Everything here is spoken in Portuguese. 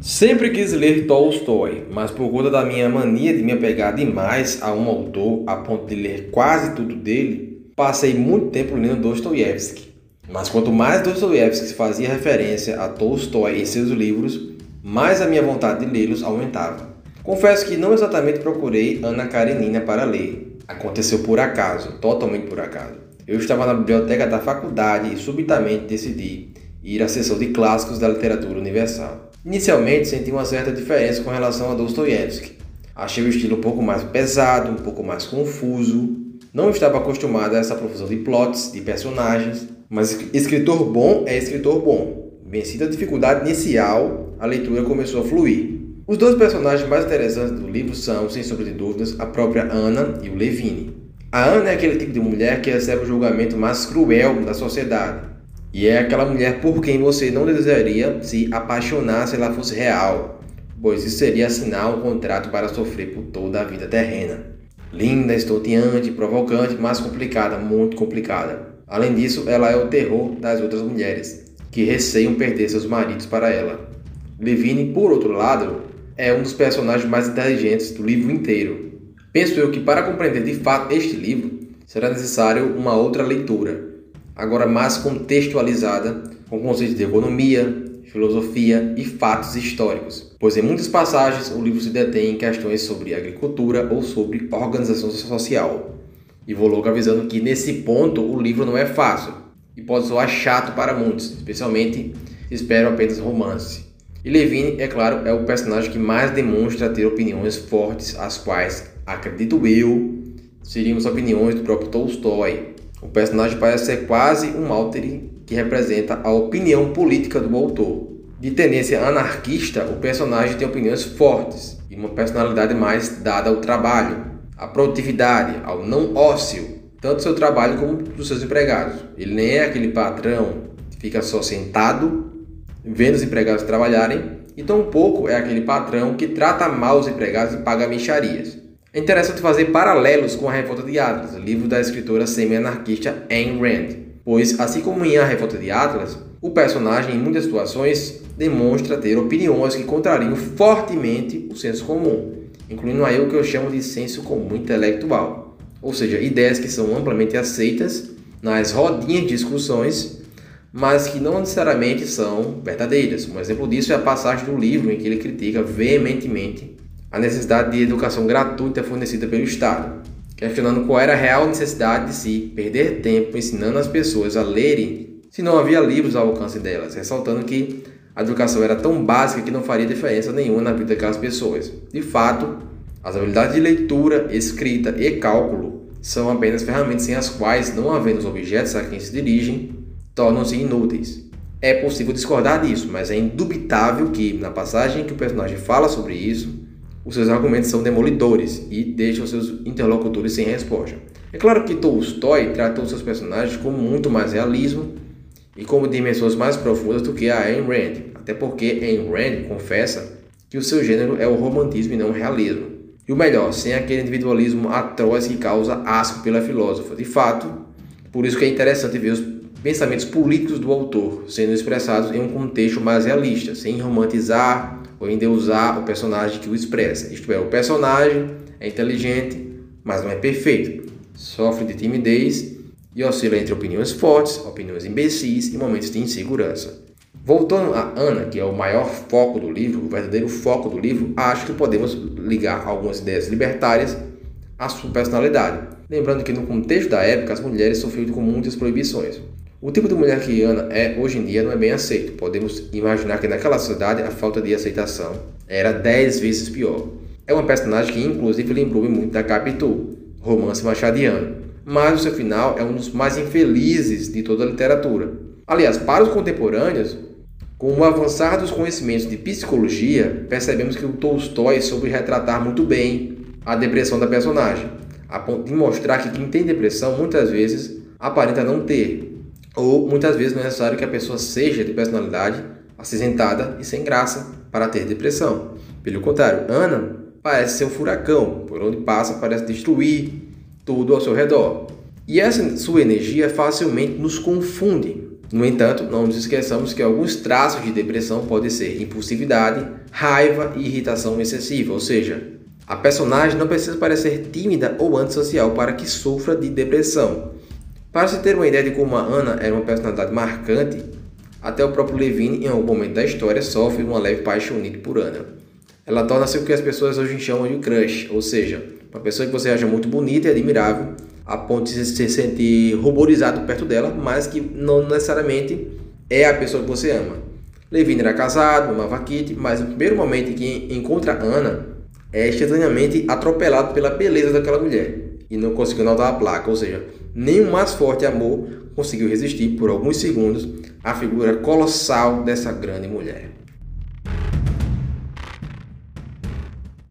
Sempre quis ler Tolstói, mas por conta da minha mania de me apegar demais a um autor a ponto de ler quase tudo dele, passei muito tempo lendo Dostoiévski. Mas quanto mais Dostoiévski fazia referência a Tolstói em seus livros, mais a minha vontade de lê-los aumentava. Confesso que não exatamente procurei Ana Karenina para ler. Aconteceu por acaso, totalmente por acaso. Eu estava na biblioteca da faculdade e subitamente decidi ir à sessão de clássicos da literatura universal. Inicialmente senti uma certa diferença com relação a Dostoiévski. Achei o estilo um pouco mais pesado, um pouco mais confuso. Não estava acostumado a essa profusão de plots, de personagens, mas escritor bom é escritor bom. Vencida a dificuldade inicial, a leitura começou a fluir. Os dois personagens mais interessantes do livro são, sem sombra de dúvidas, a própria Ana e o Levine. A Ana é aquele tipo de mulher que recebe o julgamento mais cruel da sociedade e é aquela mulher por quem você não desejaria se apaixonar se ela fosse real, pois isso seria assinar um contrato para sofrer por toda a vida terrena. Linda, estonteante, provocante, mas complicada, muito complicada. Além disso, ela é o terror das outras mulheres, que receiam perder seus maridos para ela. Levine, por outro lado, é um dos personagens mais inteligentes do livro inteiro. Penso eu que para compreender de fato este livro, será necessário uma outra leitura, agora mais contextualizada com conceitos de economia, filosofia e fatos históricos, pois em muitas passagens o livro se detém em questões sobre agricultura ou sobre organização social. E vou logo avisando que nesse ponto o livro não é fácil e pode soar chato para muitos, especialmente se esperam apenas romance. E Levine, é claro, é o personagem que mais demonstra ter opiniões fortes, as quais, acredito eu, seriam as opiniões do próprio Tolstói, o personagem parece ser quase um alter que representa a opinião política do autor. De tendência anarquista, o personagem tem opiniões fortes e uma personalidade mais dada ao trabalho, à produtividade, ao não ócio, tanto do seu trabalho como dos seus empregados. Ele nem é aquele patrão que fica só sentado vendo os empregados trabalharem, e tampouco é aquele patrão que trata mal os empregados e paga micharias. É interessante fazer paralelos com A Revolta de Atlas, livro da escritora semi-anarquista Ayn Rand, pois, assim como em A Revolta de Atlas, o personagem, em muitas situações, demonstra ter opiniões que contrariam fortemente o senso comum, incluindo aí o que eu chamo de senso comum intelectual, ou seja, ideias que são amplamente aceitas nas rodinhas de discussões, mas que não necessariamente são verdadeiras. Um exemplo disso é a passagem do livro em que ele critica veementemente a necessidade de educação gratuita fornecida pelo Estado, questionando qual era a real necessidade de se perder tempo ensinando as pessoas a lerem se não havia livros ao alcance delas, ressaltando que a educação era tão básica que não faria diferença nenhuma na vida daquelas pessoas. De fato, as habilidades de leitura, escrita e cálculo são apenas ferramentas sem as quais, não havendo os objetos a quem se dirigem, tornam-se inúteis. É possível discordar disso, mas é indubitável que, na passagem que o personagem fala sobre isso, os seus argumentos são demolidores e deixam seus interlocutores sem resposta. É claro que Tolstói tratou seus personagens com muito mais realismo e como dimensões mais profundas do que a Ayn Rand, até porque Ayn Rand confessa que o seu gênero é o romantismo e não o realismo. E o melhor, sem aquele individualismo atroz que causa asco pela filósofa. De fato, por isso que é interessante ver os pensamentos políticos do autor sendo expressados em um contexto mais realista, sem romantizar ou endeusar o personagem que o expressa. Isto é, o personagem é inteligente, mas não é perfeito. Sofre de timidez e oscila entre opiniões fortes, opiniões imbecis e momentos de insegurança. Voltando a Ana, que é o maior foco do livro, o verdadeiro foco do livro, acho que podemos ligar algumas ideias libertárias à sua personalidade. Lembrando que no contexto da época as mulheres sofriam com muitas proibições. O tipo de mulher que Ana é hoje em dia não é bem aceito. Podemos imaginar que naquela sociedade a falta de aceitação era dez vezes pior. É uma personagem que inclusive lembrou-me muito da Capitu, romance machadiano. Mas o seu final é um dos mais infelizes de toda a literatura. Aliás, para os contemporâneos, com o avançar dos conhecimentos de psicologia, percebemos que o Tolstói soube retratar muito bem a depressão da personagem, a ponto de mostrar que quem tem depressão muitas vezes aparenta não ter, ou muitas vezes não é necessário que a pessoa seja de personalidade acinzentada e sem graça para ter depressão. Pelo contrário, Ana parece ser um furacão, por onde passa parece destruir tudo ao seu redor. E essa sua energia facilmente nos confunde. No entanto, não nos esqueçamos que alguns traços de depressão podem ser impulsividade, raiva e irritação excessiva, ou seja, a personagem não precisa parecer tímida ou antissocial para que sofra de depressão. Para se ter uma ideia de como a Ana era uma personalidade marcante, até o próprio Levine, em algum momento da história, sofre uma leve paixão por Ana. Ela torna-se o que as pessoas hoje chamam de crush, ou seja, uma pessoa que você acha muito bonita e admirável, a ponto de se sentir ruborizado perto dela, mas que não necessariamente é a pessoa que você ama. Levine era casado, amava Kitty, mas no primeiro momento em que encontra Ana, é instantaneamente atropelado pela beleza daquela mulher e não conseguiu notar a placa, ou seja, nem o mais forte amor conseguiu resistir por alguns segundos à figura colossal dessa grande mulher.